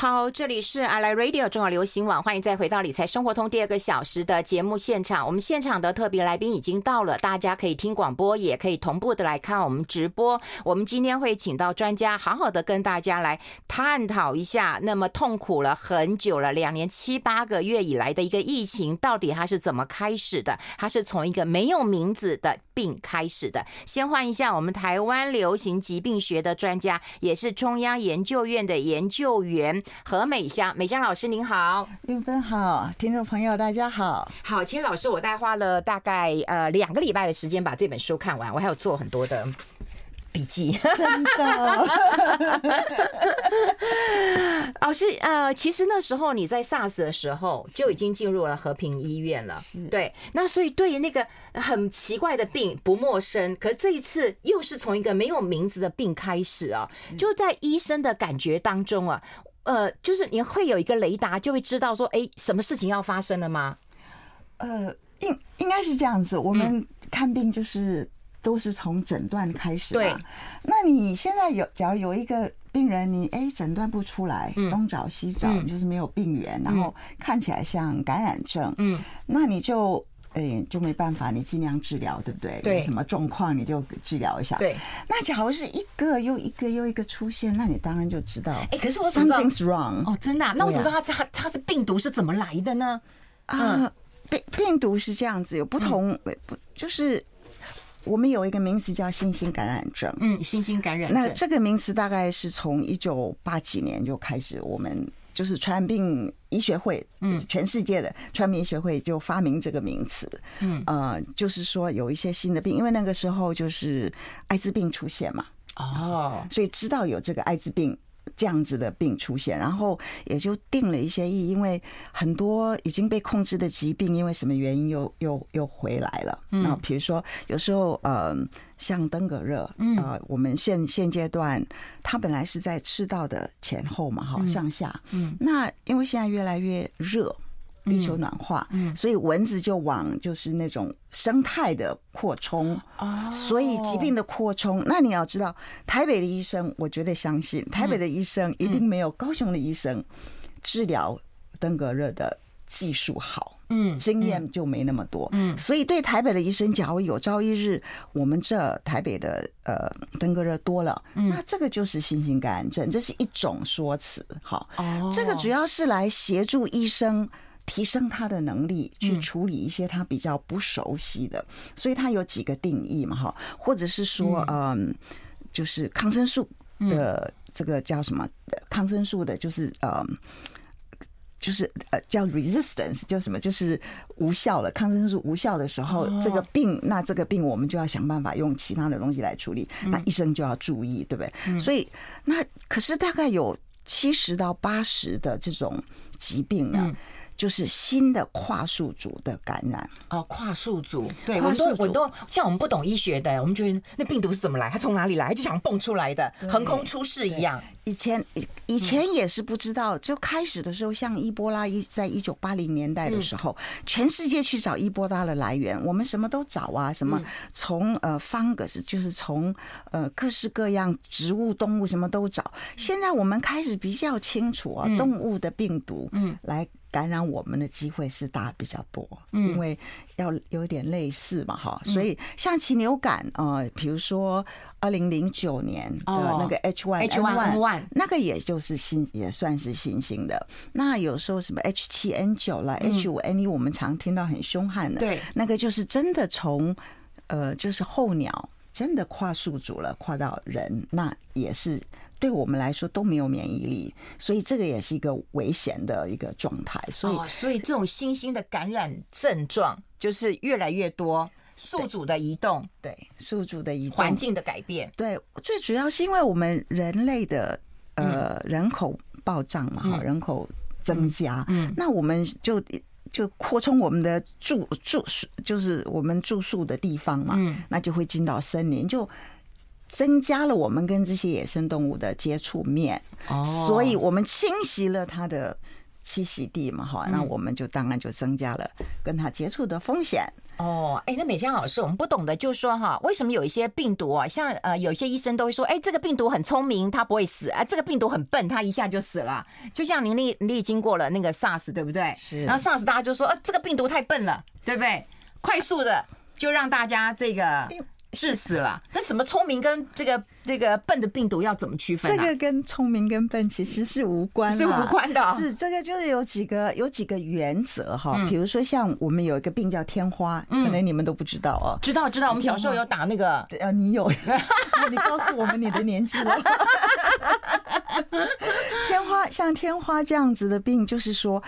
好，这里是 I 来 Radio 中广流行网，欢迎再回到理财生活通第二个小时的节目现场。我们现场的特别来宾已经到了，大家可以听广播，也可以同步的来看我们直播。我们今天会请到专家，好好的跟大家来探讨一下，那么痛苦了很久了，两年七八个月以来的一个疫情，到底它是怎么开始的？它是从一个没有名字的病开始的。先换一下我们台湾流行疾病学的专家，也是中央研究院的研究员何美香，美香老师您好，运芬好，听众朋友大家好。好，其实老师我大概花了大概呃两个礼拜的时间把这本书看完，我还有做很多的。笔记。真的，老师呃，其实那时候你在 SARS 的时候就已经进入了和平医院了，对，那所以对于那个很奇怪的病不陌生，可是这一次又是从一个没有名字的病开始啊，就在医生的感觉当中啊，呃，就是你会有一个雷达，就会知道说，哎，什么事情要发生了吗？呃，应应该是这样子，我们看病就是。都是从诊断开始的。对，那你现在有，假如有一个病人，你哎诊断不出来，东找西找，就是没有病源，然后看起来像感染症，嗯，那你就哎就没办法，你尽量治疗，对不对？对，有什么状况你就治疗一下。对，那假如是一个又一个又一个出现，那你当然就知道，哎，可是我怎么知道 something's wrong 哦，真的？那我怎么知道它它它是病毒是怎么来的呢？啊，病病毒是这样子，有不同不就是。我们有一个名词叫新兴感染症，嗯，新兴感染症。那这个名词大概是从一九八几年就开始，我们就是传染病医学会，嗯，全世界的传染病医学会就发明这个名词，嗯，呃，就是说有一些新的病，因为那个时候就是艾滋病出现嘛，哦，所以知道有这个艾滋病。这样子的病出现，然后也就定了一些义，因为很多已经被控制的疾病，因为什么原因又又又回来了。那比如说有时候呃，像登革热，啊，我们现现阶段它本来是在赤道的前后嘛，哈，向下。嗯，那因为现在越来越热。地球暖化，嗯。所以蚊子就往就是那种生态的扩充，所以疾病的扩充。那你要知道，台北的医生，我绝对相信，台北的医生一定没有高雄的医生治疗登革热的技术好，嗯，经验就没那么多，嗯，所以对台北的医生，假如有朝一日我们这台北的呃登革热多了，那这个就是新型感染症，这是一种说辞，好，哦，这个主要是来协助医生。提升他的能力去处理一些他比较不熟悉的，所以他有几个定义嘛，哈，或者是说，嗯，就是抗生素的这个叫什么？抗生素的，就是呃，就是呃叫 resistance，叫什么？就是无效了。抗生素无效的时候，这个病，那这个病我们就要想办法用其他的东西来处理，那医生就要注意，对不对？所以那可是大概有七十到八十的这种疾病呢。就是新的跨宿主的感染哦，跨宿主，对，我都我都像我们不懂医学的，我们觉得那病毒是怎么来，它从哪里来，就想蹦出来的，横空出世一样。以前以前也是不知道，就开始的时候，像伊波拉一在一九八零年代的时候，全世界去找伊波拉的来源，我们什么都找啊，什么从呃 fungus 就是从呃各式各样植物、动物什么都找。现在我们开始比较清楚啊，动物的病毒，嗯，来。感染我们的机会是大比较多，因为要有点类似嘛，哈，所以像禽流感呃，比如说二零零九年的那个 H1N1，那个也就是新，也算是新兴的。那有时候什么 H 七 N 九了，H 五 N 一，我们常听到很凶悍的，对，那个就是真的从呃，就是候鸟真的跨宿主了，跨到人，那也是。对我们来说都没有免疫力，所以这个也是一个危险的一个状态。所以，哦、所以这种新兴的感染症状就是越来越多，宿主的移动，对宿主的移动，环境的改变，对，最主要是因为我们人类的呃人口暴涨嘛，哈、嗯，人口增加，嗯，那我们就就扩充我们的住住宿，就是我们住宿的地方嘛，嗯，那就会进到森林就。增加了我们跟这些野生动物的接触面，哦。所以我们侵袭了它的栖息地嘛，哈，那我们就当然就增加了跟它接触的风险。哦，哎，那美香老师，我们不懂的就是说哈，为什么有一些病毒啊，像呃，有些医生都会说，哎，这个病毒很聪明，它不会死啊，这个病毒很笨，它一下就死了。就像您历历经过了那个 SARS，对不对？是。然后 SARS 大家就说，呃，这个病毒太笨了，对不对？快速的就让大家这个。致死了，那什么聪明跟这个这个笨的病毒要怎么区分？这个跟聪明跟笨其实是无关，是无关的。是这个就是有几个有几个原则哈，比如说像我们有一个病叫天花，可能你们都不知道哦。知道知道，我们小时候有打那个，呃，你有，你告诉我们你的年纪了。天花像天花这样子的病，就是说，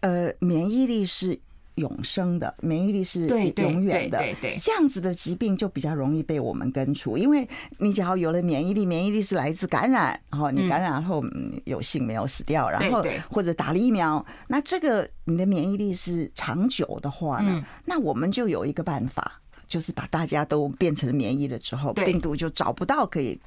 呃，免疫力是。永生的免疫力是永远的，这样子的疾病就比较容易被我们根除，因为你只要有了免疫力，免疫力是来自感染，然后你感染后有幸没有死掉，然后或者打了疫苗，那这个你的免疫力是长久的话呢，那我们就有一个办法，就是把大家都变成免疫了之后，病毒就找不到可以。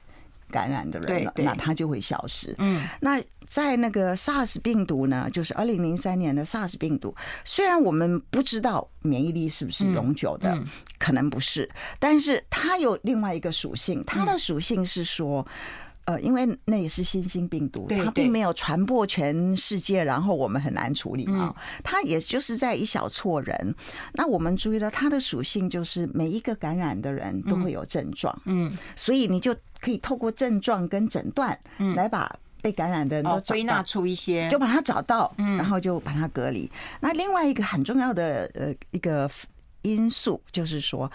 感染的人了，那他就会消失。嗯，那在那个 SARS 病毒呢，就是二零零三年的 SARS 病毒，虽然我们不知道免疫力是不是永久的，可能不是，但是它有另外一个属性，它的属性是说。呃，因为那也是新兴病毒，它并没有传播全世界，然后我们很难处理啊。它也就是在一小撮人。那我们注意到它的属性，就是每一个感染的人都会有症状，嗯，所以你就可以透过症状跟诊断，来把被感染的人都归纳出一些，就把它找到，嗯然后就把它隔离。那另外一个很重要的呃一个因素，就是说，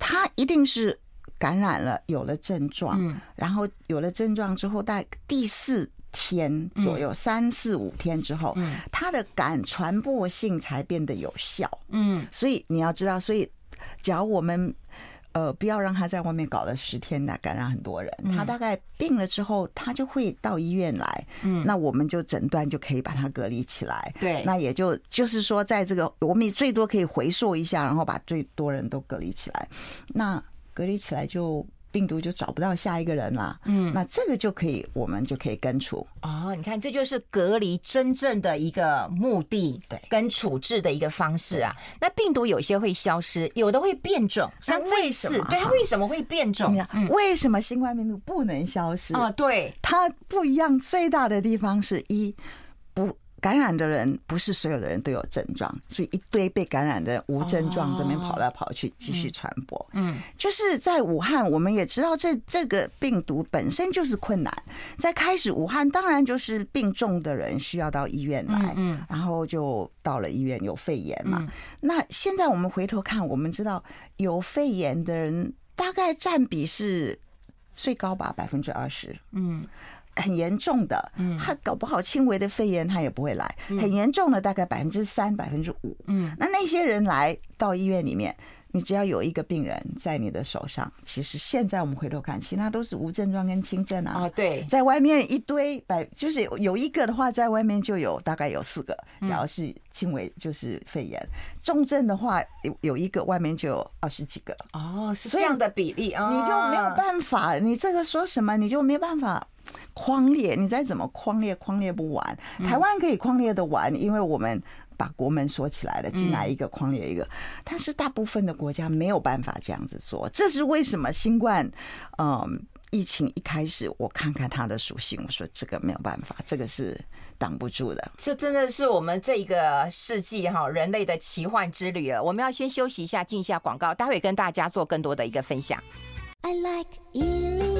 它一定是。感染了，有了症状，然后有了症状之后，在第四天左右，三四五天之后，它的感传播性才变得有效。嗯，所以你要知道，所以只要我们呃不要让他在外面搞了十天的感染很多人，他大概病了之后，他就会到医院来。嗯，那我们就诊断就可以把他隔离起来。对，那也就就是说，在这个我们最多可以回溯一下，然后把最多人都隔离起来。那隔离起来就病毒就找不到下一个人了，嗯，那这个就可以，我们就可以根除。哦，你看，这就是隔离真正的一个目的，对，跟处置的一个方式啊。那病毒有些会消失，有的会变种，像这一次，对，它为什么会变种？为什么新冠病毒不能消失？啊，对，它不一样，最大的地方是一不。感染的人不是所有的人都有症状，所以一堆被感染的人无症状这边跑来跑去继续传播。嗯，就是在武汉，我们也知道这这个病毒本身就是困难。在开始武汉，当然就是病重的人需要到医院来，嗯，然后就到了医院有肺炎嘛。那现在我们回头看，我们知道有肺炎的人大概占比是最高吧，百分之二十。嗯。很严重的，嗯他搞不好轻微的肺炎他也不会来。很严重的大概百分之三、百分之五。嗯，那那些人来到医院里面，你只要有一个病人在你的手上，其实现在我们回头看，其他都是无症状跟轻症啊。啊，对，在外面一堆百，就是有一个的话，在外面就有大概有四个。假如是轻微，就是肺炎；重症的话，有有一个，外面就有二十几个。哦，是这样的比例啊，你就没有办法。你这个说什么，你就没办法。匡列，你再怎么框列，框列不完。台湾可以框列的完，因为我们把国门锁起来了，进来一个框列一个。但是大部分的国家没有办法这样子做，这是为什么？新冠，嗯，疫情一开始，我看看它的属性，我说这个没有办法，这个是挡不住的。这真的是我们这一个世纪哈人类的奇幻之旅了。我们要先休息一下，进一下广告，待会跟大家做更多的一个分享。I like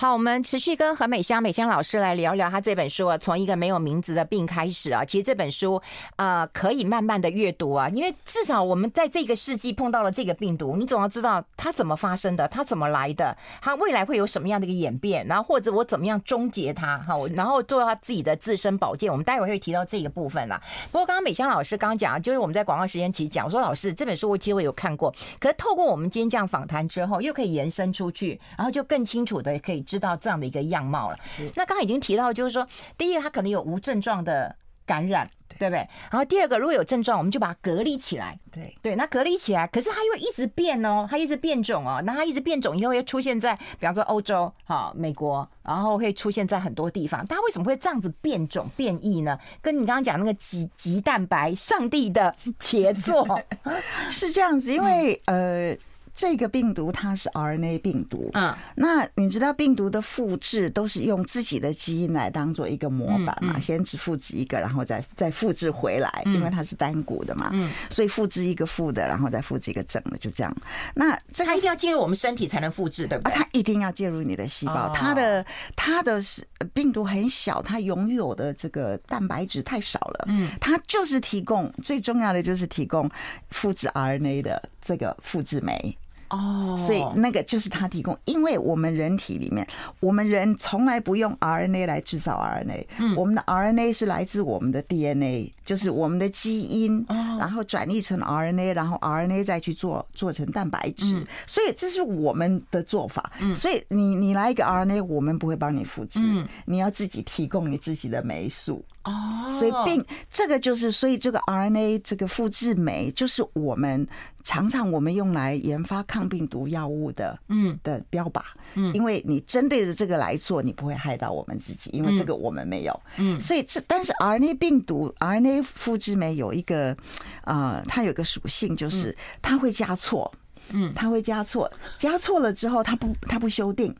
好，我们持续跟何美香、美香老师来聊聊她这本书啊，从一个没有名字的病开始啊。其实这本书啊、呃，可以慢慢的阅读啊，因为至少我们在这个世纪碰到了这个病毒，你总要知道它怎么发生的，它怎么来的，它未来会有什么样的一个演变，然后或者我怎么样终结它，哈，然后做他自己的自身保健。我们待会会提到这个部分啦。不过刚刚美香老师刚刚讲，就是我们在广告时间其实讲，我说老师这本书我其实我有看过，可是透过我们今天这样访谈之后，又可以延伸出去，然后就更清楚的可以。知道这样的一个样貌了。是，那刚刚已经提到，就是说，第一个，他可能有无症状的感染。对不对？然后第二个，如果有症状，我们就把它隔离起来。对对，那隔离起来，可是它又一直变哦，它一直变种哦，那它一直变种以后，又出现在比方说欧洲、哈美国，然后会出现在很多地方。它为什么会这样子变种变异呢？跟你刚刚讲那个棘棘蛋白，上帝的杰作 是这样子，因为呃。这个病毒它是 RNA 病毒，嗯，那你知道病毒的复制都是用自己的基因来当做一个模板嘛？先只复制一个，然后再再复制回来，因为它是单股的嘛，嗯，所以复制一个负的，然后再复制一个正的，就这样。那这它一定要进入我们身体才能复制，对不对？它一定要进入你的细胞，它的它的是病毒很小，它拥有的这个蛋白质太少了，嗯，它就是提供最重要的就是提供复制 RNA 的这个复制酶。哦，所以那个就是他提供，因为我们人体里面，我们人从来不用 RNA 来制造 RNA，嗯，我们的 RNA 是来自我们的 DNA，就是我们的基因，然后转译成 RNA，然后 RNA 再去做做成蛋白质，所以这是我们的做法。所以你你来一个 RNA，我们不会帮你复制，你要自己提供你自己的酶数。哦，所以病这个就是，所以这个 RNA 这个复制酶就是我们常常我们用来研发抗病毒药物的，嗯。的标靶，嗯，因为你针对着这个来做，你不会害到我们自己，因为这个我们没有，嗯，所以这但是 RNA 病毒 RNA 复制酶有一个呃，它有个属性就是它会加错，嗯，它会加错，加错了之后它不它不修订。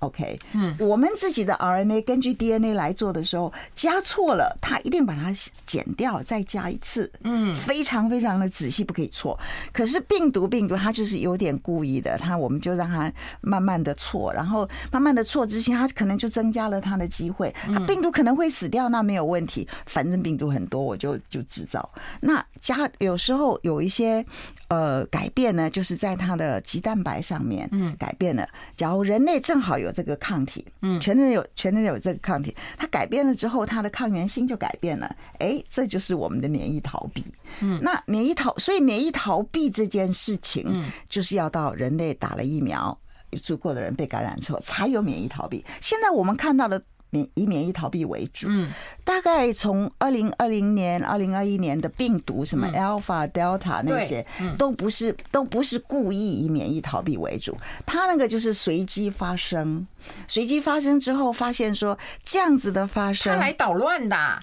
OK，嗯，我们自己的 RNA 根据 DNA 来做的时候，加错了，它一定把它剪掉，再加一次，嗯，非常非常的仔细，不可以错。可是病毒病毒它就是有点故意的，它我们就让它慢慢的错，然后慢慢的错之前，它可能就增加了它的机会。病毒可能会死掉，那没有问题，反正病毒很多，我就就制造。那加有时候有一些呃改变呢，就是在它的棘蛋白上面，嗯，改变了。假如人类正好有。有这个抗体，嗯，全人有全人有这个抗体，它改变了之后，它的抗原性就改变了，哎，这就是我们的免疫逃避，嗯，那免疫逃，所以免疫逃避这件事情，嗯，就是要到人类打了疫苗，有足够的人被感染之后，才有免疫逃避。现在我们看到的。免以免疫逃避为主，嗯，大概从二零二零年、二零二一年的病毒，什么 Alpha、Delta 那些，都不是都不是故意以免疫逃避为主，它那个就是随机发生，随机发生之后发现说这样子的发生，它来捣乱的，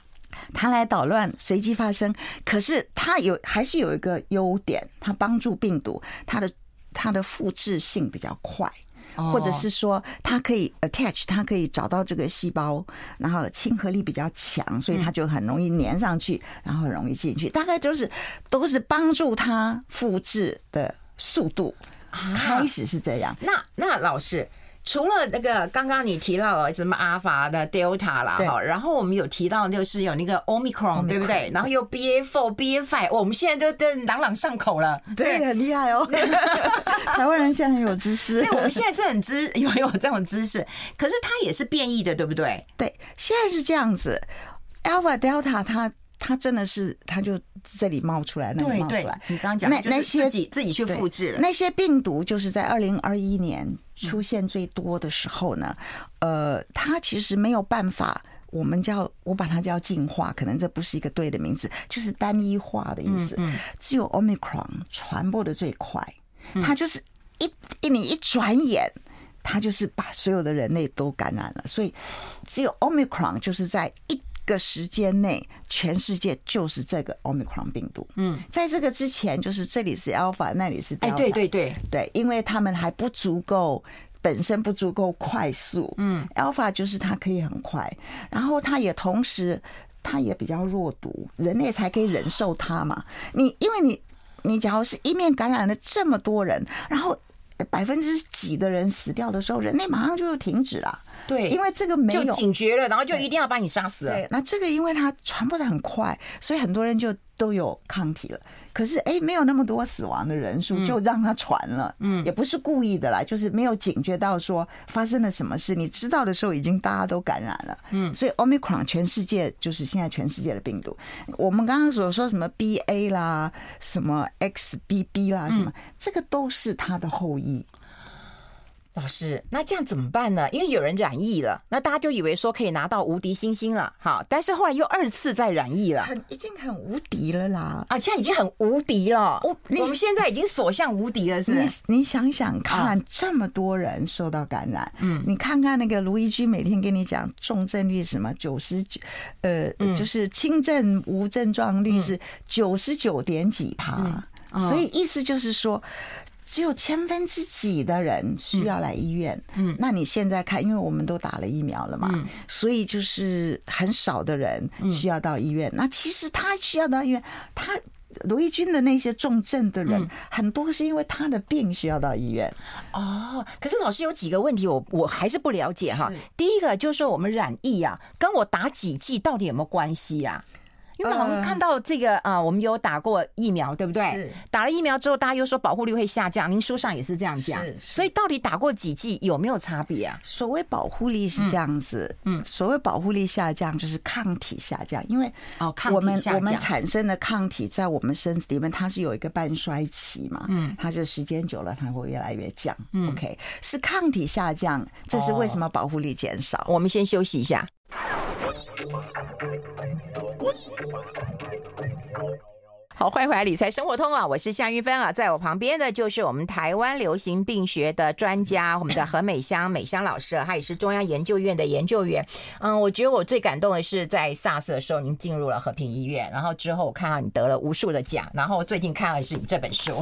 它来捣乱，随机发生，可是它有还是有一个优点，它帮助病毒，它的它的复制性比较快。或者是说，它可以 attach，它可以找到这个细胞，然后亲和力比较强，所以它就很容易粘上去，然后很容易进去。大概都是都是帮助它复制的速度。开始是这样。那那老师。除了那个刚刚你提到什么阿尔法的 Delta 啦，哈，然后我们有提到就是有那个 Omicron，对不对？然后又 BA four、BA five，我们现在都都朗朗上口了，对，很厉害哦。台湾人现在很有知识，对，我们现在真的很知 有有这种知识，可是它也是变异的，对不对？对，现在是这样子，Alpha Delta 它。它真的是，它就这里冒出来，那里冒出来。你刚刚讲那那些自己自己去复制了那些病毒，就是在二零二一年出现最多的时候呢。呃，它其实没有办法，我们叫我把它叫进化，可能这不是一个对的名字，就是单一化的意思。只有 Omicron 传播的最快，它就是一一你一转眼，它就是把所有的人类都感染了。所以只有 Omicron 就是在一。个时间内，全世界就是这个 Omicron 病毒。嗯，在这个之前，就是这里是 Alpha，那里是。哎，对对对对，因为他们还不足够，本身不足够快速。嗯，Alpha 就是它可以很快，然后它也同时，它也比较弱毒，人类才可以忍受它嘛。你因为你你假如是一面感染了这么多人，然后百分之几的人死掉的时候，人类马上就停止了。对，因为这个没有就警觉了，然后就一定要把你杀死了。对，那这个因为它传播的很快，所以很多人就都有抗体了。可是哎，没有那么多死亡的人数，就让它传了。嗯，也不是故意的啦，就是没有警觉到说发生了什么事。你知道的时候，已经大家都感染了。嗯，所以 Omicron 全世界就是现在全世界的病毒。我们刚刚所说什么 BA 啦，什么 XBB 啦，什么这个都是它的后裔。老师，那这样怎么办呢？因为有人染疫了，那大家就以为说可以拿到无敌星星了，好，但是后来又二次再染疫了，很已经很无敌了啦！啊，现在已经很无敌了。我我们现在已经所向无敌了，是你你想想看，这么多人受到感染，嗯，你看看那个卢怡君每天跟你讲重症率什么九十九，呃，就是轻症无症状率是九十九点几趴，所以意思就是说。只有千分之几的人需要来医院，嗯，那你现在看，因为我们都打了疫苗了嘛，嗯，所以就是很少的人需要到医院。那其实他需要到医院，他卢怡君的那些重症的人，很多是因为他的病需要到医院。哦，可是老师有几个问题，我我还是不了解哈。第一个就是说，我们染疫啊，跟我打几剂到底有没有关系呀？因为好像看到这个啊，我们有打过疫苗，对不对？是。打了疫苗之后，大家又说保护力会下降。您书上也是这样讲。是。所以到底打过几剂有没有差别啊？所谓保护力是这样子，嗯，所谓保护力下降就是抗体下降，因为哦，我们我们产生的抗体在我们身体里面它是有一个半衰期嘛，嗯，它就时间久了它会越来越降。嗯，OK，是抗体下降，这是为什么保护力减少？我们先休息一下。What's the fun? What's the 我好，欢迎回来理财生活通啊！我是夏玉芬啊，在我旁边的就是我们台湾流行病学的专家，我们的何美香美香老师，她也是中央研究院的研究员。嗯，我觉得我最感动的是在 SARS 的时候，您进入了和平医院，然后之后我看到你得了无数的奖，然后最近看到的是你这本书。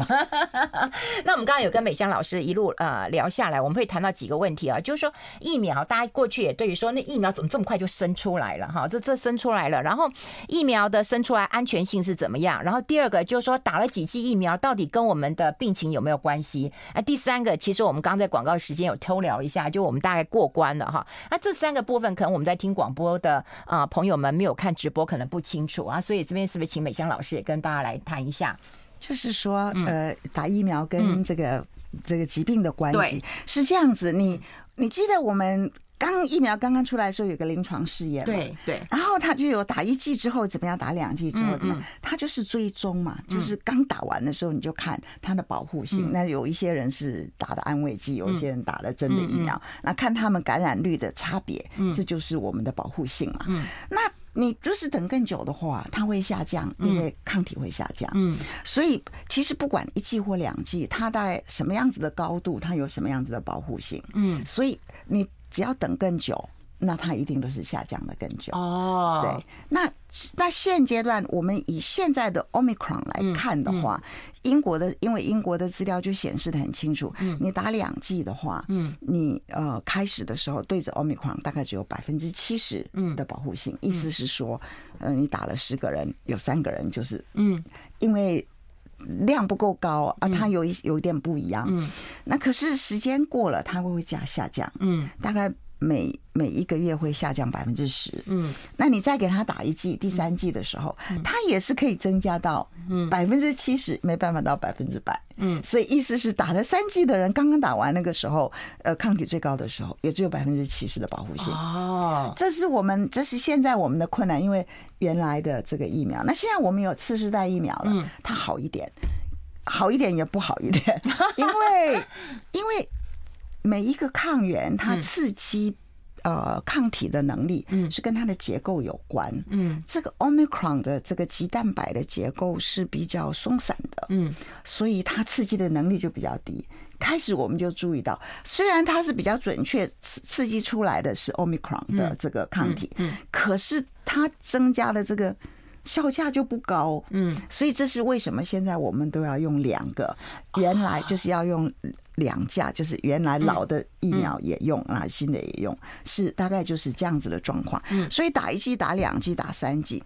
那我们刚刚有跟美香老师一路呃聊下来，我们会谈到几个问题啊，就是说疫苗，大家过去也对于说那疫苗怎么这么快就生出来了哈？这这生出来了，然后疫苗的生出来安全性是怎么样？然后第二个就是说，打了几剂疫苗，到底跟我们的病情有没有关系？啊，第三个，其实我们刚在广告时间有偷聊一下，就我们大概过关了哈。那这三个部分，可能我们在听广播的啊朋友们没有看直播，可能不清楚啊。所以这边是不是请美香老师也跟大家来谈一下？就是说，呃，打疫苗跟这个这个疾病的关系是这样子。你你记得我们？刚疫苗刚刚出来的时候，有个临床试验嘛，对对，然后他就有打一剂之后怎么样，打两剂之后怎么样，他就是追踪嘛，就是刚打完的时候你就看它的保护性。那有一些人是打的安慰剂，有一些人打了真的疫苗，那看他们感染率的差别，这就是我们的保护性嘛。那你就是等更久的话，它会下降，因为抗体会下降。嗯，所以其实不管一剂或两剂，它大概什么样子的高度，它有什么样子的保护性。嗯，所以你。只要等更久，那它一定都是下降的更久。哦，对，那那现阶段我们以现在的 Omicron 来看的话，英国的因为英国的资料就显示的很清楚，你打两剂的话，嗯，你呃开始的时候对着 Omicron 大概只有百分之七十的保护性，意思是说，呃，你打了十个人，有三个人就是，嗯，因为量不够高啊，它有一有一点不一样。嗯，那可是时间过了，它会会加下降。嗯，大概每每一个月会下降百分之十。嗯，那你再给他打一剂，第三剂的时候，它也是可以增加到百分之七十，没办法到百分之百。嗯，所以意思是打了三剂的人，刚刚打完那个时候，呃，抗体最高的时候，也只有百分之七十的保护性。哦，这是我们，这是现在我们的困难，因为原来的这个疫苗，那现在我们有次世代疫苗了，它好一点，好一点也不好一点，因为因为每一个抗原它刺激。呃，抗体的能力是跟它的结构有关。嗯，这个 Omicron 的这个棘蛋白的结构是比较松散的。嗯，所以它刺激的能力就比较低。开始我们就注意到，虽然它是比较准确刺刺激出来的是 Omicron 的这个抗体，嗯，可是它增加的这个效价就不高。嗯，所以这是为什么现在我们都要用两个，原来就是要用。两价就是原来老的疫苗也用啊，新的也用，是大概就是这样子的状况。所以打一剂、打两剂、打三剂，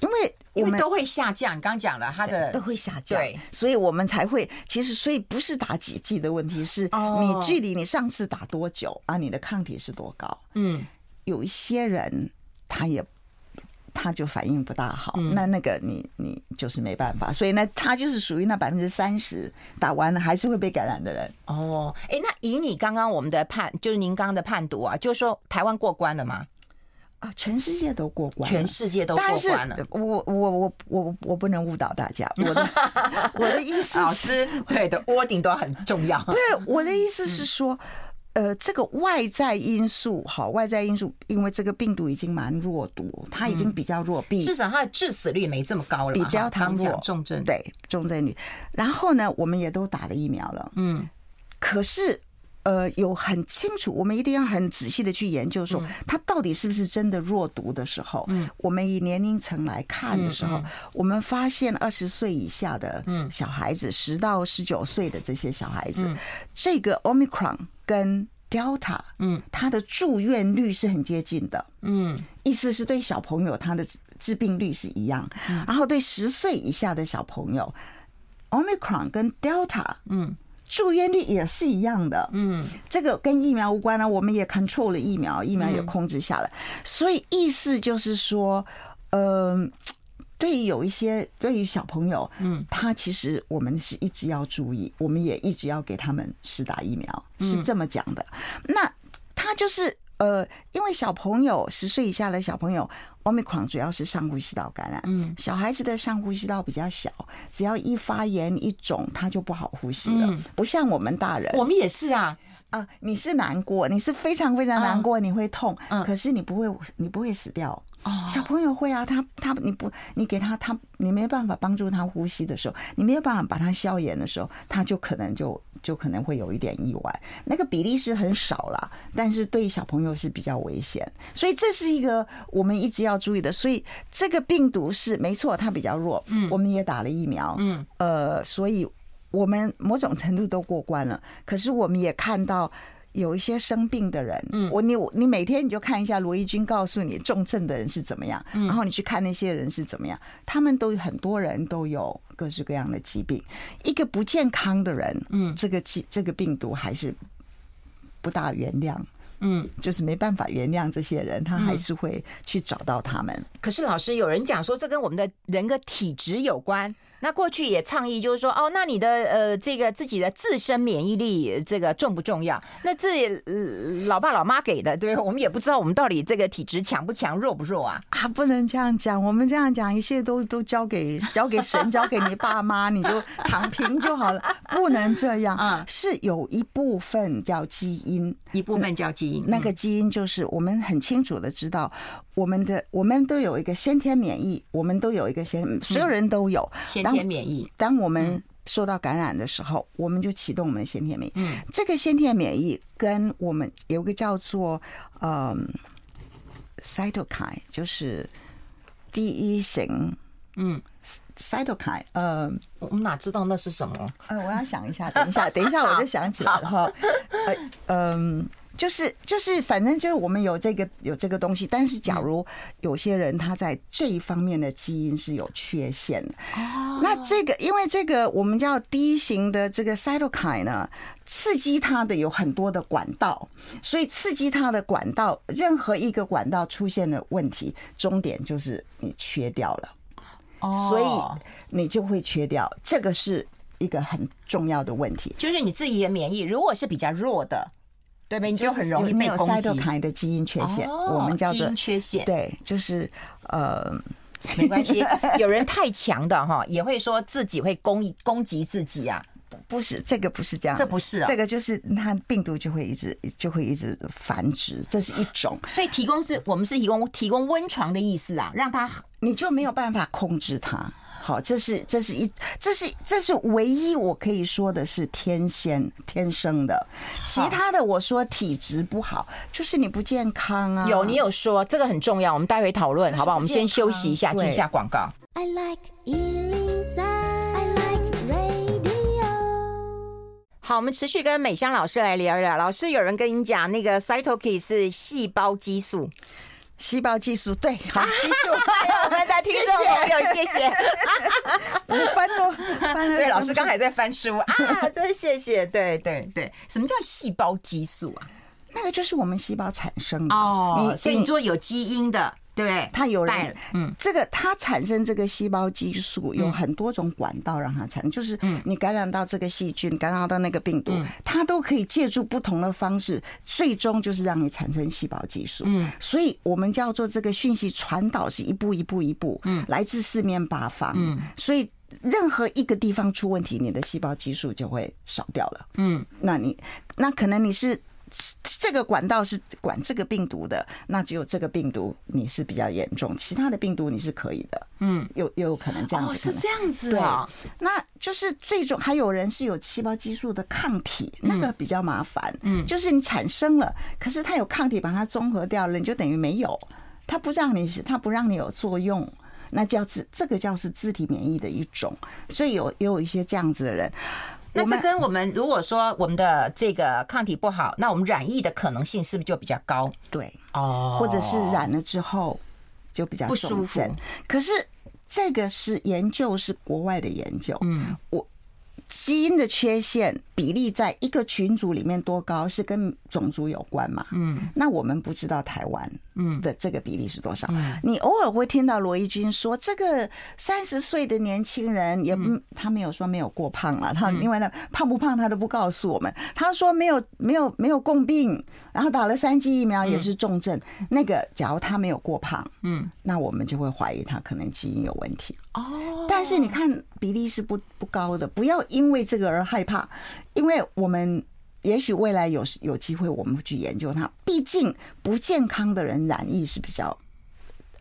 因为我们都会下降。你刚讲了，它的都会下降，对，所以我们才会其实，所以不是打几剂的问题，是你距离你上次打多久啊？你的抗体是多高？嗯，有一些人他也。他就反应不大好，那那个你你就是没办法，所以呢，他就是属于那百分之三十打完了还是会被感染的人。哦，哎，那以你刚刚我们的判，就是您刚刚的判读啊，就是说台湾过关了吗？啊，全世界都过关，全世界都过关了。我我我我我不能误导大家，我的 我的意思是，老师对的，窝顶都很重要。对，我的意思是说。呃，这个外在因素，好，外在因素，因为这个病毒已经蛮弱毒，它已经比较弱，比至少它的致死率没这么高了，比刚讲重症对重症率。然后呢，我们也都打了疫苗了，嗯，可是呃，有很清楚，我们一定要很仔细的去研究说，他到底是不是真的弱毒的时候，嗯，我们以年龄层来看的时候，我们发现二十岁以下的小孩子，十到十九岁的这些小孩子，这个 Omicron。跟 Delta，嗯，它的住院率是很接近的，嗯，意思是对小朋友他的致病率是一样，然后对十岁以下的小朋友，Omicron 跟 Delta，嗯，住院率也是一样的，嗯，这个跟疫苗无关啊，我们也 control 了疫苗，疫苗也控制下来，所以意思就是说，嗯。对于有一些对于小朋友，嗯，他其实我们是一直要注意，我们也一直要给他们施打疫苗，是这么讲的。那他就是呃，因为小朋友十岁以下的小朋友，Omicron 主要是上呼吸道感染，嗯，小孩子的上呼吸道比较小，只要一发炎一肿，他就不好呼吸了，不像我们大人，我们也是啊。啊，你是难过，你是非常非常难过，你会痛，可是你不会，你不会死掉。小朋友会啊，他他你不你给他他你没办法帮助他呼吸的时候，你没有办法把他消炎的时候，他就可能就就可能会有一点意外。那个比例是很少啦，但是对小朋友是比较危险，所以这是一个我们一直要注意的。所以这个病毒是没错，它比较弱，嗯，我们也打了疫苗，嗯，呃，所以我们某种程度都过关了。可是我们也看到。有一些生病的人，嗯，我你你每天你就看一下罗伊军告诉你重症的人是怎么样，然后你去看那些人是怎么样，他们都很多人都有各式各样的疾病。一个不健康的人，嗯，这个疾这个病毒还是不大原谅，嗯，就是没办法原谅这些人，他还是会去找到他们。可是老师有人讲说，这跟我们的人的体质有关。那过去也倡议，就是说，哦，那你的呃，这个自己的自身免疫力这个重不重要？那这老爸老妈给的，对，我们也不知道我们到底这个体质强不强，弱不弱啊？啊，不能这样讲，我们这样讲，一切都都交给交给神，交给你爸妈，你就躺平就好了，不能这样啊。是有一部分叫基因，一部分叫基因，那个基因就是我们很清楚的知道，我们的我们都有一个先天免疫，我们都有一个先，所有人都有。先天免疫，当我们受到感染的时候，我们就启动我们的先天免疫。嗯，这个先天免疫跟我们有个叫做嗯 cytokine，就是第一型。嗯，cytokine。嗯，我们哪知道那是什么？呃，我要想一下，等一下，等一下，我就想起来了哈。嗯。就是就是，反正就是我们有这个有这个东西，但是假如有些人他在这一方面的基因是有缺陷的，那这个因为这个我们叫 D 型的这个 cytokine 呢，刺激它的有很多的管道，所以刺激它的管道，任何一个管道出现的问题，终点就是你缺掉了，所以你就会缺掉，这个是一个很重要的问题，就是你自己的免疫如果是比较弱的。对呗？你就很容易被攻击。塞德牌的基因缺陷，我们叫做基因缺陷。对，就是呃，没关系。有人太强的哈，也会说自己会攻攻击自己啊。不是，这个不是这样，这不是啊。这个就是它病毒就会一直就会一直繁殖，这是一种。所以提供是我们是提供提供温床的意思啊，让它你就没有办法控制它。好，这是这是一这是这是唯一我可以说的是天仙天生的，其他的我说体质不好，就是你不健康啊。有你有说这个很重要，我们待会讨论，好不好？我们先休息一下，进一下广告。I like 103, I like radio。好，我们持续跟美香老师来聊一聊。老师，有人跟你讲那个 cytokine 是细胞激素。细胞激素对，好激素，我们的听众朋友，谢谢。我翻了，翻了。对，老师刚才在翻书啊，真谢谢。对对对，什么叫细胞激素啊？那个就是我们细胞产生的哦，所以你说有基因的。对，它有人，嗯，这个它产生这个细胞激素有很多种管道让它产生，就是你感染到这个细菌，感染到那个病毒，它都可以借助不同的方式，最终就是让你产生细胞激素。嗯，所以我们叫做这个讯息传导是一步一步一步，嗯，来自四面八方，嗯，所以任何一个地方出问题，你的细胞激素就会少掉了。嗯，那你那可能你是。这个管道是管这个病毒的，那只有这个病毒你是比较严重，其他的病毒你是可以的。嗯，有有可能这样子。哦，是这样子啊。那就是最终还有人是有细胞激素的抗体，那个比较麻烦。嗯，就是你产生了，可是它有抗体把它综合掉了，你就等于没有。它不让你，它不让你有作用，那叫自这个叫是自体免疫的一种。所以有也有一些这样子的人。那这跟我们如果说我们的这个抗体不好，那我们染疫的可能性是不是就比较高？对，哦，或者是染了之后就比较不舒服。可是这个是研究，是国外的研究。嗯，我。基因的缺陷比例在一个群组里面多高，是跟种族有关嘛？嗯，那我们不知道台湾嗯的这个比例是多少。你偶尔会听到罗一军说，这个三十岁的年轻人也不，他没有说没有过胖了，他另外呢胖不胖他都不告诉我们。他说没有没有没有共病，然后打了三剂疫苗也是重症。那个假如他没有过胖，嗯，那我们就会怀疑他可能基因有问题。哦，但是你看比例是不不高的，不要因为这个而害怕，因为我们也许未来有有机会，我们会去研究它。毕竟不健康的人染疫是比较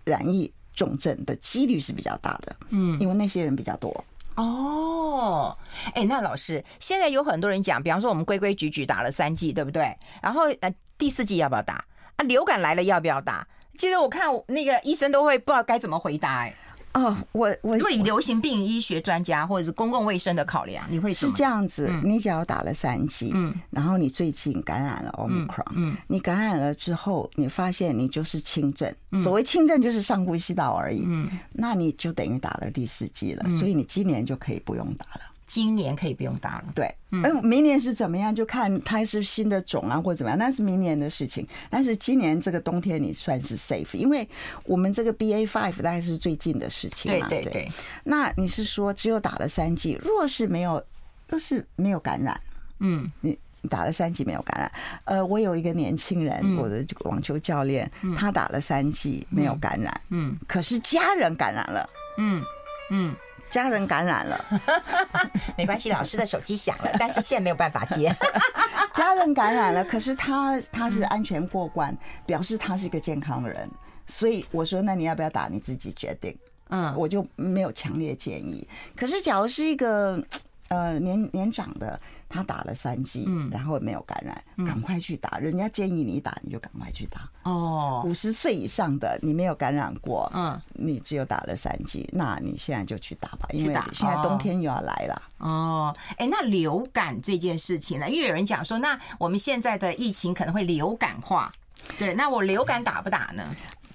染疫重症的几率是比较大的，嗯，因为那些人比较多。哦，哎，那老师现在有很多人讲，比方说我们规规矩矩打了三剂，对不对？然后呃第四剂要不要打啊？流感来了要不要打？其实我看那个医生都会不知道该怎么回答，哎。哦，我我因为流行病医学专家或者是公共卫生的考量，你会是这样子。你只要打了三剂，嗯，然后你最近感染了 Omicron，嗯，你感染了之后，你发现你就是轻症，所谓轻症就是上呼吸道而已，嗯，那你就等于打了第四剂了，所以你今年就可以不用打了。今年可以不用打了，对，嗯，明年是怎么样？就看它是新的种啊，或者怎么样，那是明年的事情。但是今年这个冬天你算是 safe，因为我们这个 BA five 大概是最近的事情嘛，对对对。那你是说只有打了三剂，若是没有，若是没有感染，嗯，你打了三剂没有感染，呃，我有一个年轻人，我的这个网球教练，他打了三剂没有感染，嗯，可是家人感染了，嗯嗯。家人感染了，没关系，老师的手机响了，但是现在没有办法接。家人感染了，可是他他是安全过关，表示他是一个健康的人，所以我说，那你要不要打，你自己决定。嗯，我就没有强烈建议。可是，假如是一个呃年年长的。他打了三剂，嗯，然后没有感染，赶快去打。人家建议你打，你就赶快去打。哦，五十岁以上的你没有感染过，嗯，你只有打了三剂，那你现在就去打吧，因为现在冬天又要来了。哦，哎，那流感这件事情呢？因为有人讲说，那我们现在的疫情可能会流感化，对，那我流感打不打呢？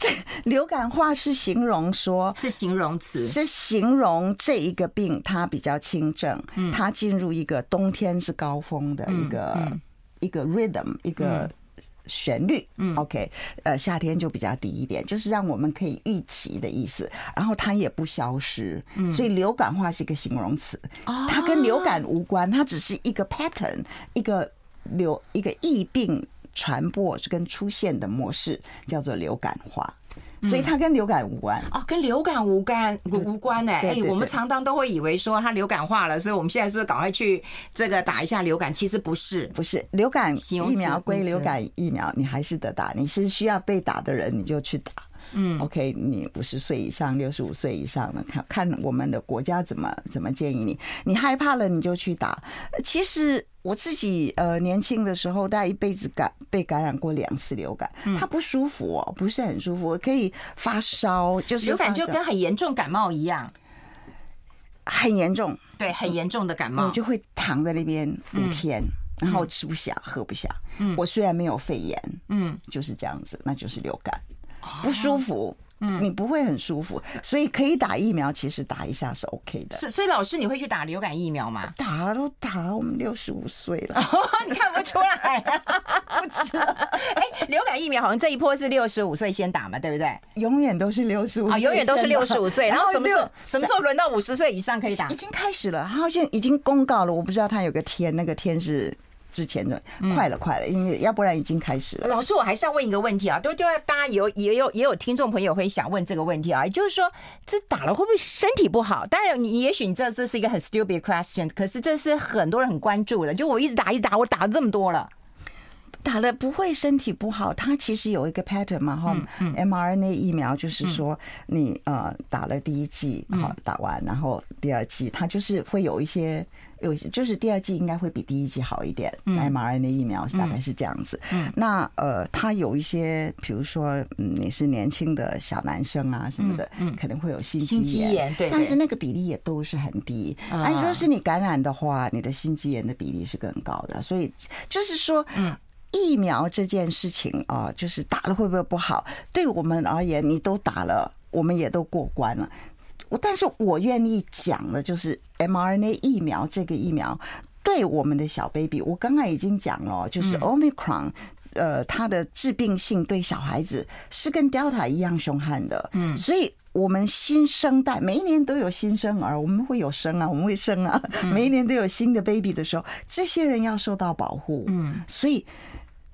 这 流感化是形容说，是形容词，是形容这一个病它比较轻症，它进入一个冬天是高峰的一个一个 rhythm 一个旋律。OK，呃，夏天就比较低一点，就是让我们可以预期的意思。然后它也不消失，所以流感化是一个形容词，它跟流感无关，它只是一个 pattern，一个流一个疫病。传播跟出现的模式叫做流感化，所以它跟流感无关。哦，跟流感无关无无关哎，哎，我们常常都会以为说它流感化了，所以我们现在是不是赶快去这个打一下流感？其实不是，不是流感疫苗归流感疫苗，你还是得打，你是需要被打的人你就去打。嗯，OK，你五十岁以上、六十五岁以上的，看看我们的国家怎么怎么建议你。你害怕了，你就去打。其实我自己呃年轻的时候，大概一辈子感被感染过两次流感，它不舒服哦，不是很舒服，可以发烧，就是流感就跟很严重感冒一样，很严重，对，很严重的感冒，你就会躺在那边五天，然后吃不下、喝不下。嗯，我虽然没有肺炎，嗯，就是这样子，那就是流感。不舒服，嗯，你不会很舒服，所以可以打疫苗，其实打一下是 OK 的。所以老师，你会去打流感疫苗吗？打都打了，我们六十五岁了，你看不出来。不知道。哎，流感疫苗好像这一波是六十五岁先打嘛，对不对？永远都是六十五啊，永远都是六十五岁。然后什么时候什么时候轮到五十岁以上可以打？已经开始了，好像已经公告了，我不知道他有个天，那个天是。之前的快了，快了，因为要不然已经开始了。老师，我还是要问一个问题啊，都就要大家有也有也有听众朋友会想问这个问题啊，也就是说，这打了会不会身体不好？当然，你也许你知道这是一个很 stupid question，可是这是很多人很关注的。就我一直打一直打，我打了这么多了，打了不会身体不好，它其实有一个 pattern 嘛，哈、嗯嗯、mRNA 疫苗就是说你呃打了第一剂好打完，然后第二剂它就是会有一些。有就是第二季应该会比第一季好一点，mRNA 疫苗大概是这样子。那呃，它有一些，比如说，嗯，你是年轻的小男生啊什么的，可能会有心肌炎，对，但是那个比例也都是很低。那如果是你感染的话，你的心肌炎的比例是更高的。所以就是说，嗯，疫苗这件事情啊，就是打了会不会不好？对我们而言，你都打了，我们也都过关了。但是我愿意讲的，就是 mRNA 疫苗这个疫苗对我们的小 baby，我刚刚已经讲了，就是 Omicron，呃，它的致病性对小孩子是跟 Delta 一样凶悍的。嗯，所以我们新生代每一年都有新生儿，我们会有生啊，我们会生啊，每一年都有新的 baby 的时候，这些人要受到保护。嗯，所以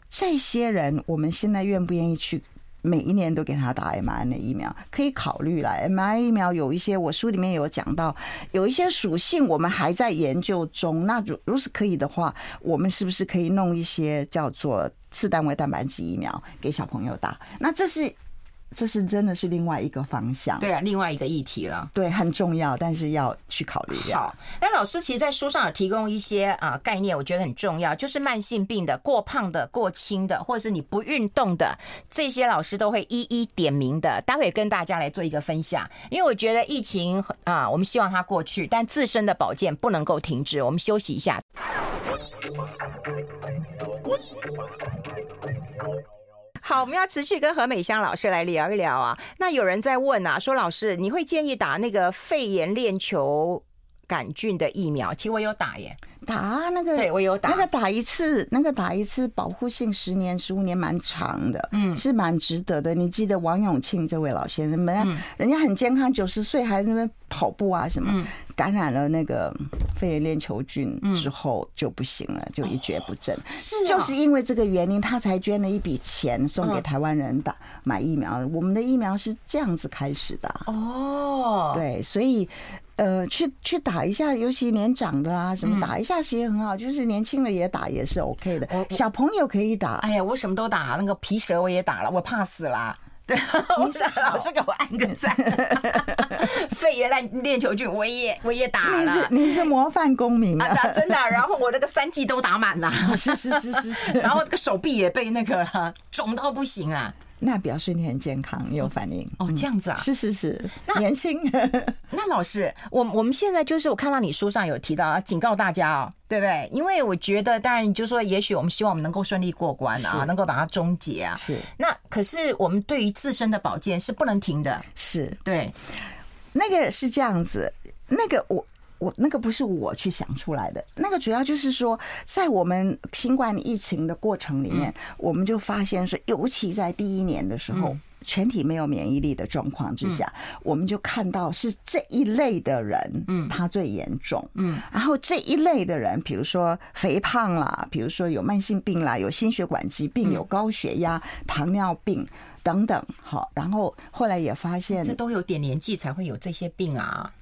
这些人，我们现在愿不愿意去？每一年都给他打 mRNA 疫苗，可以考虑了。m r n 疫苗有一些，我书里面有讲到，有一些属性我们还在研究中。那如如是可以的话，我们是不是可以弄一些叫做次单位蛋白质疫苗给小朋友打？那这是。这是真的是另外一个方向，对啊，另外一个议题了，对，很重要，但是要去考虑。好，那老师其实，在书上有提供一些啊概念，我觉得很重要，就是慢性病的、过胖的、过轻的，或者是你不运动的，这些老师都会一一点名的。待会跟大家来做一个分享，因为我觉得疫情啊，我们希望它过去，但自身的保健不能够停止。我们休息一下。好，我们要持续跟何美香老师来聊一聊啊。那有人在问啊，说老师，你会建议打那个肺炎链球杆菌的疫苗？其实我有打耶。打那个，对我有打那个打一次，那个打一次保护性十年、十五年蛮长的，嗯，是蛮值得的。你记得王永庆这位老先生，人家人家很健康，九十岁还在那边跑步啊什么，感染了那个肺炎链球菌之后就不行了，就一蹶不振。是，就是因为这个原因，他才捐了一笔钱送给台湾人打买疫苗。我们的疫苗是这样子开始的哦，对，所以。呃，去去打一下，尤其年长的啊，什么打一下其实很好，就是年轻的也打也是 OK 的。小朋友可以打。哎呀，我什么都打，那个皮蛇我也打了，我怕死啦。对，我想老师给我按个 赞。肺炎链链球菌我也我也打了。你是你是模范公民啊，真的。然后我那个三剂都打满了，是是是是是。然后这个手臂也被那个肿到不行啊。那表示你很健康，你有反应哦，这样子啊？是是是，那年轻。那老师，我我们现在就是我看到你书上有提到，要警告大家哦，对不对？因为我觉得，当然就是说，也许我们希望我们能够顺利过关啊，能够把它终结啊。是。那可是我们对于自身的保健是不能停的。是对。那个是这样子，那个我。我那个不是我去想出来的，那个主要就是说，在我们新冠疫情的过程里面，我们就发现说，尤其在第一年的时候，全体没有免疫力的状况之下，我们就看到是这一类的人，嗯，他最严重，嗯，然后这一类的人，比如说肥胖啦，比如说有慢性病啦，有心血管疾病，有高血压、糖尿病等等，好，然后后来也发现，这都有点年纪才会有这些病啊。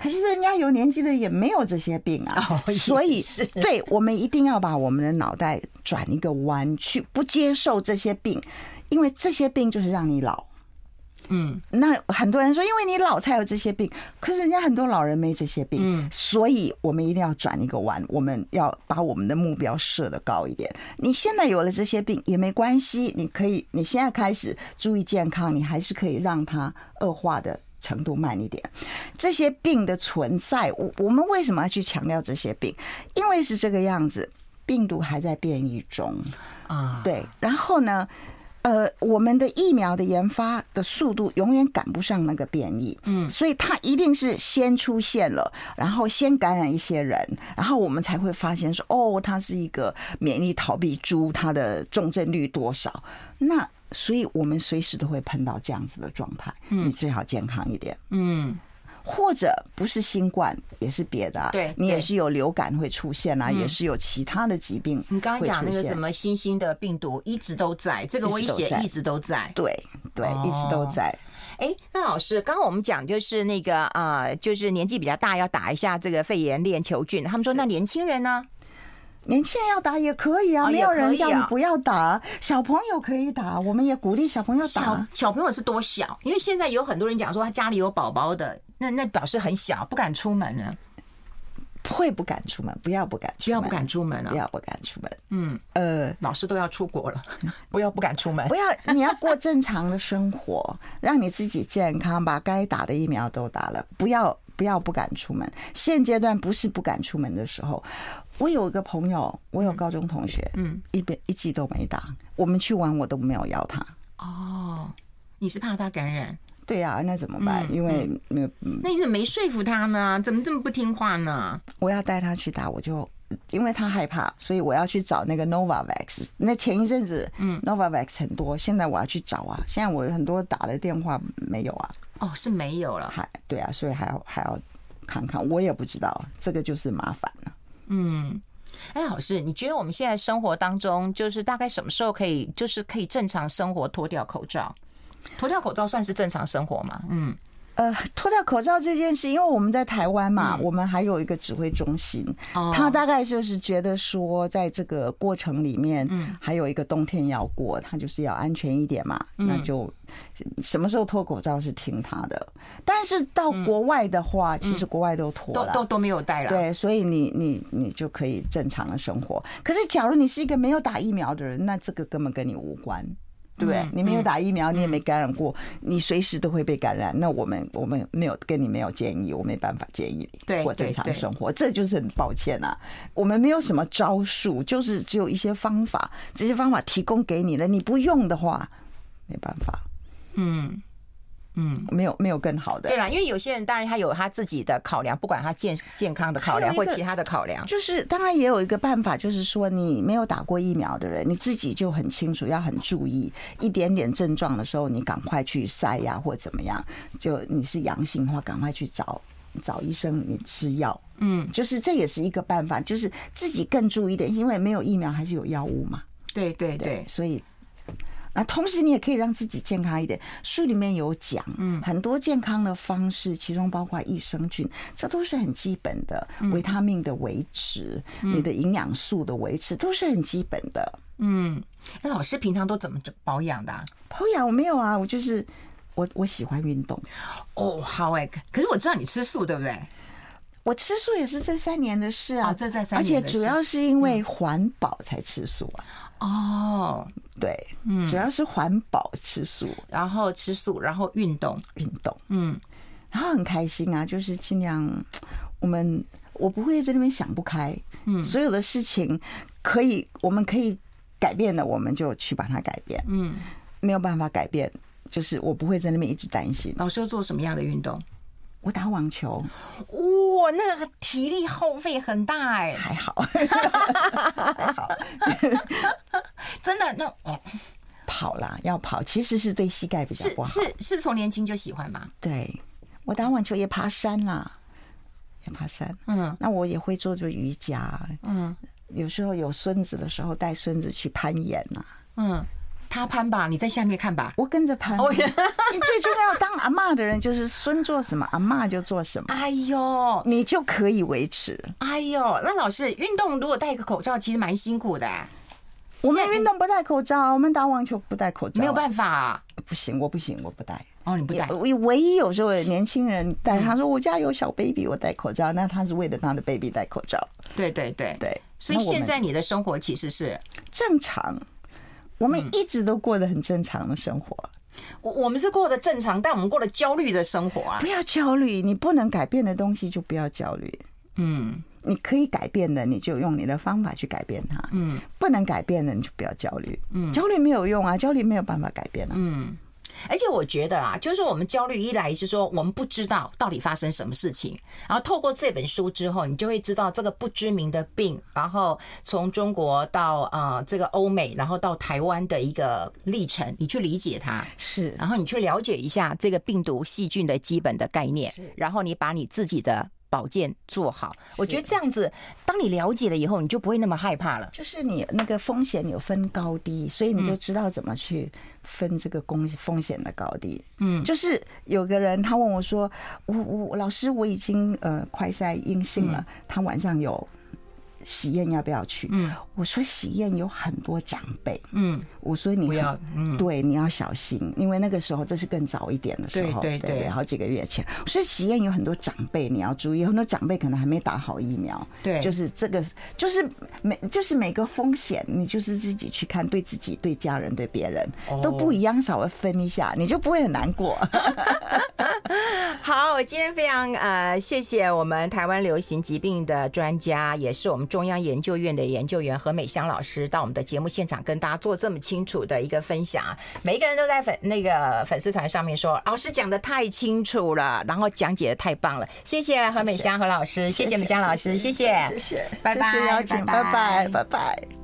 可是人家有年纪的也没有这些病啊，所以 对，我们一定要把我们的脑袋转一个弯，去不接受这些病，因为这些病就是让你老。嗯，那很多人说，因为你老才有这些病，可是人家很多老人没这些病，嗯，所以我们一定要转一个弯，我们要把我们的目标设得高一点。你现在有了这些病也没关系，你可以你现在开始注意健康，你还是可以让它恶化的。程度慢一点，这些病的存在，我我们为什么要去强调这些病？因为是这个样子，病毒还在变异中啊。对，然后呢，呃，我们的疫苗的研发的速度永远赶不上那个变异，嗯，所以它一定是先出现了，然后先感染一些人，然后我们才会发现说，哦，它是一个免疫逃避株，它的重症率多少？那。所以我们随时都会碰到这样子的状态，你最好健康一点，嗯，或者不是新冠，也是别的，对，你也是有流感会出现啊，也是有其他的疾病。你刚刚讲那个什么新兴的病毒一直都在，这个威胁一直都在，对对，一直都在。哎，那老师，刚刚我们讲就是那个啊，就是年纪比较大要打一下这个肺炎链球菌，他们说那年轻人呢？年轻人要打也可以啊，没有人叫你不要打。小朋友可以打，我们也鼓励小朋友打。小小朋友是多小？因为现在有很多人讲说他家里有宝宝的，那那表示很小，不敢出门呢。会不敢出门，不要不敢出门，不要不敢出门啊！不要不敢出门。嗯，呃，老师都要出国了，不要不敢出门。不要，你要过正常的生活，让你自己健康，把该打的疫苗都打了。不要不要不敢出门。现阶段不是不敢出门的时候。我有一个朋友，我有高中同学，嗯，一边一剂都没打。我们去玩，我都没有邀他。哦，你是怕他感染？对呀、啊，那怎么办？因为没有，那你怎么没说服他呢？怎么这么不听话呢？我要带他去打，我就因为他害怕，所以我要去找那个 Novavax。那前一阵子，嗯，Novavax 很多，现在我要去找啊。现在我很多打的电话没有啊。哦，是没有了。还对啊，所以还要还要看看，我也不知道，这个就是麻烦了。嗯，哎，老师，你觉得我们现在生活当中，就是大概什么时候可以，就是可以正常生活，脱掉口罩？脱掉口罩算是正常生活吗？嗯，呃，脱掉口罩这件事，因为我们在台湾嘛，我们还有一个指挥中心，他大概就是觉得说，在这个过程里面，嗯，还有一个冬天要过，他就是要安全一点嘛，那就什么时候脱口罩是听他的。但是到国外的话，其实国外都脱了，都都都没有戴了，对，所以你你你就可以正常的生活。可是，假如你是一个没有打疫苗的人，那这个根本跟你无关。对，你没有打疫苗，你也没感染过，你随时都会被感染。那我们我们没有跟你没有建议，我没办法建议你过正常生活，这就是很抱歉啊。我们没有什么招数，就是只有一些方法，这些方法提供给你了，你不用的话，没办法。嗯。嗯，没有没有更好的。对啦，因为有些人当然他有他自己的考量，不管他健健康的考量或其他的考量，就是当然也有一个办法，就是说你没有打过疫苗的人，你自己就很清楚，要很注意，一点点症状的时候，你赶快去筛呀，或怎么样。就你是阳性的话，赶快去找找医生，你吃药。嗯，就是这也是一个办法，就是自己更注意点，因为没有疫苗还是有药物嘛。对对对，对，所以。那同时，你也可以让自己健康一点。书里面有讲，嗯，很多健康的方式，其中包括益生菌，这都是很基本的。维他命的维持，你的营养素的维持，都是很基本的。嗯，那老师平常都怎么保养的？保养我没有啊，我就是我我喜欢运动。哦，好哎，可是我知道你吃素，对不对？我吃素也是这三年的事啊，这在三年，而且主要是因为环保才吃素啊。哦，对，嗯，主要是环保吃素，然后吃素，然后运动，运动，嗯，然后很开心啊，就是尽量我们我不会在那边想不开，嗯，所有的事情可以我们可以改变的，我们就去把它改变，嗯，没有办法改变，就是我不会在那边一直担心。老师要做什么样的运动？我打网球，哇，那个体力耗费很大哎，还好，还好，要跑，其实是对膝盖比较不好。是是是从年轻就喜欢吗？对，我打网球也爬山啦，也爬山。嗯，那我也会做做瑜伽。嗯，有时候有孙子的时候，带孙子去攀岩呐。嗯。他攀吧，你在下面看吧。我跟着攀。你最重要当阿嬷的人，就是孙做什么，阿嬷就做什么。哎呦，你就可以维持。哎呦，那老师运动如果戴个口罩，其实蛮辛苦的。我们运动不戴口罩，我们打网球不戴口罩，没有办法。不行，我不行，我不戴。哦，你不戴。唯唯一有时候年轻人戴，他说我家有小 baby，我戴口罩，那他是为了他的 baby 戴口罩。对对对对，所以现在你的生活其实是正常。我们一直都过得很正常的生活，我我们是过得正常，但我们过得焦虑的生活啊！不要焦虑，你不能改变的东西就不要焦虑。嗯，你可以改变的，你就用你的方法去改变它。嗯，不能改变的，你就不要焦虑。嗯，焦虑没有用啊，焦虑没有办法改变啊。嗯。而且我觉得啊，就是我们焦虑一来是说我们不知道到底发生什么事情，然后透过这本书之后，你就会知道这个不知名的病，然后从中国到啊这个欧美，然后到台湾的一个历程，你去理解它，是，然后你去了解一下这个病毒细菌的基本的概念，然后你把你自己的。保健做好，我觉得这样子，当你了解了以后，你就不会那么害怕了。就是你那个风险有分高低，所以你就知道怎么去分这个风风险的高低。嗯，就是有个人他问我说：“我我老师我已经呃快筛阴性了，他晚上有喜宴要不要去？嗯，我说喜宴有很多长辈，嗯，我说你不要，嗯，对，你要小心，因为那个时候这是更早一点的时候，对对对，好几个月前。我说喜宴有很多长辈，你要注意，很多长辈可能还没打好疫苗，对，就是这个，就是每就是每个风险，你就是自己去看，对自己、对家人、对别人都不一样，稍微分一下，你就不会很难过。好，我今天非常呃，谢谢我们台湾流行疾病的专家，也是我们中央研究院的研究员何美香老师，到我们的节目现场跟大家做这么清楚的一个分享。每一个人都在粉那个粉丝团上面说，老师讲的太清楚了，然后讲解的太棒了，谢谢何美香何老师，谢谢美香老师，谢谢，谢谢，拜拜，邀请，拜拜，拜拜。